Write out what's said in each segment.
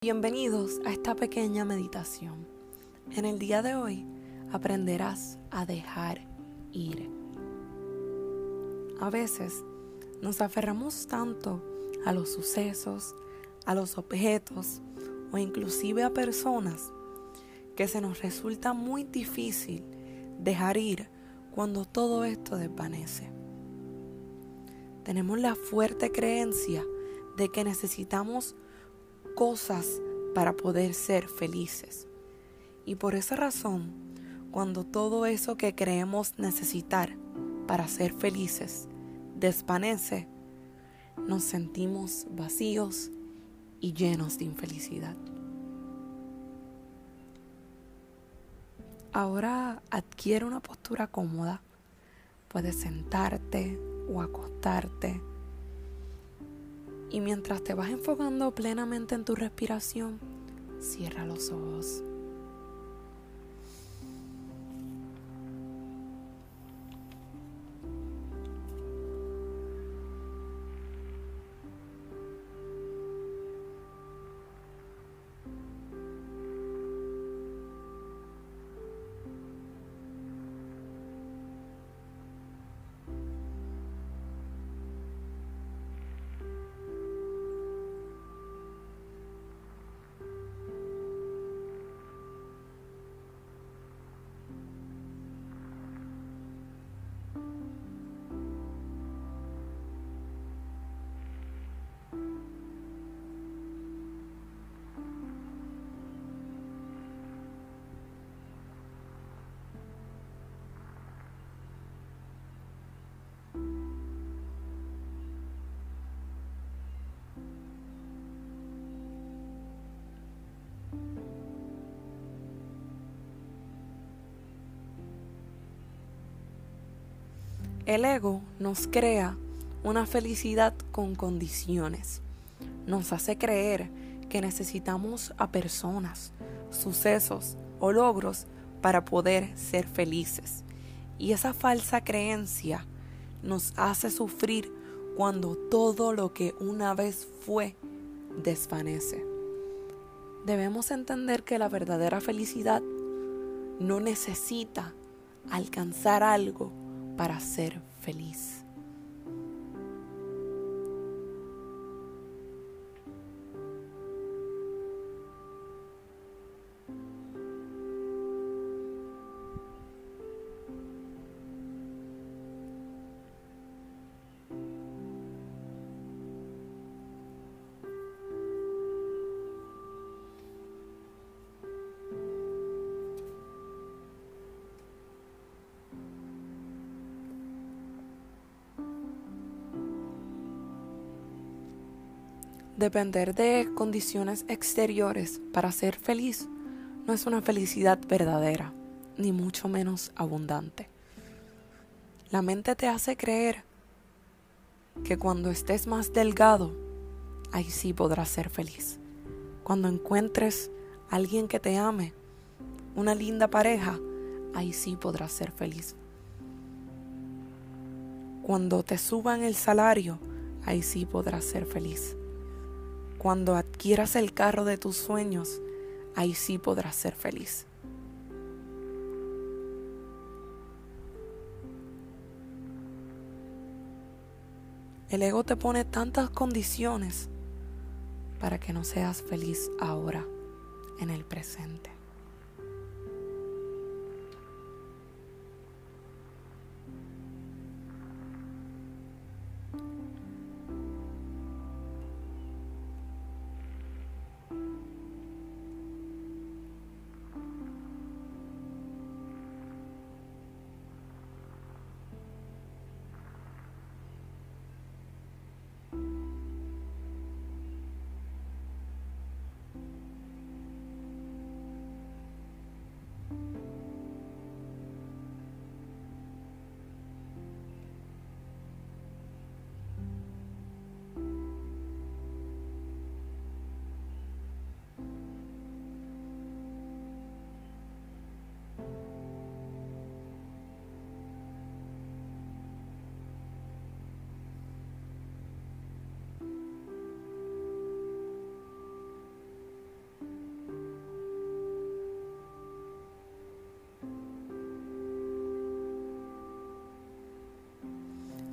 Bienvenidos a esta pequeña meditación. En el día de hoy aprenderás a dejar ir. A veces nos aferramos tanto a los sucesos, a los objetos o inclusive a personas que se nos resulta muy difícil dejar ir cuando todo esto desvanece. Tenemos la fuerte creencia de que necesitamos cosas para poder ser felices. Y por esa razón, cuando todo eso que creemos necesitar para ser felices desvanece, nos sentimos vacíos y llenos de infelicidad. Ahora adquiere una postura cómoda. Puedes sentarte o acostarte. Y mientras te vas enfocando plenamente en tu respiración, cierra los ojos. El ego nos crea una felicidad con condiciones. Nos hace creer que necesitamos a personas, sucesos o logros para poder ser felices. Y esa falsa creencia nos hace sufrir cuando todo lo que una vez fue desvanece. Debemos entender que la verdadera felicidad no necesita alcanzar algo para ser feliz. Depender de condiciones exteriores para ser feliz no es una felicidad verdadera, ni mucho menos abundante. La mente te hace creer que cuando estés más delgado, ahí sí podrás ser feliz. Cuando encuentres a alguien que te ame, una linda pareja, ahí sí podrás ser feliz. Cuando te suban el salario, ahí sí podrás ser feliz. Cuando adquieras el carro de tus sueños, ahí sí podrás ser feliz. El ego te pone tantas condiciones para que no seas feliz ahora, en el presente.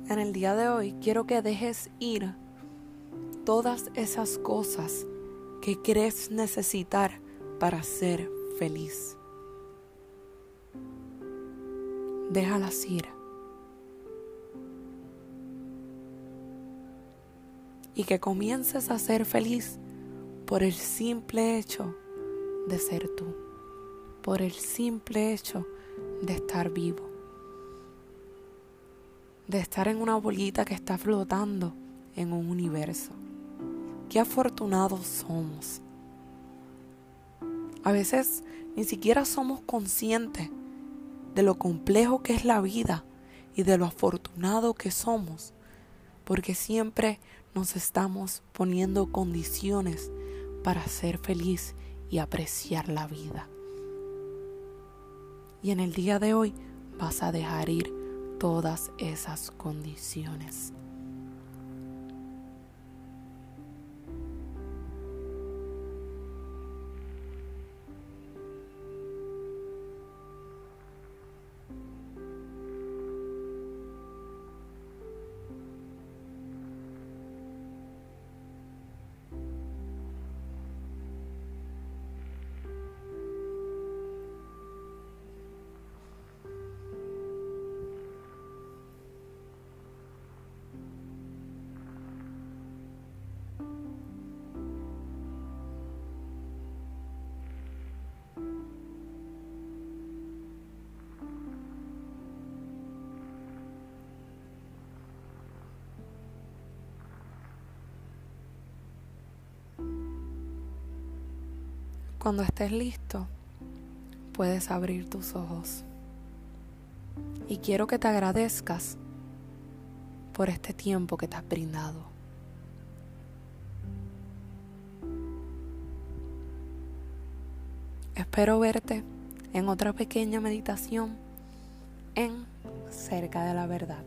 En el día de hoy quiero que dejes ir todas esas cosas que crees necesitar para ser feliz. Déjalas ir. Y que comiences a ser feliz por el simple hecho de ser tú, por el simple hecho de estar vivo, de estar en una bolita que está flotando en un universo. Qué afortunados somos. A veces ni siquiera somos conscientes de lo complejo que es la vida y de lo afortunado que somos, porque siempre nos estamos poniendo condiciones para ser feliz y apreciar la vida. Y en el día de hoy vas a dejar ir todas esas condiciones. Cuando estés listo, puedes abrir tus ojos. Y quiero que te agradezcas por este tiempo que te has brindado. Espero verte en otra pequeña meditación en Cerca de la Verdad.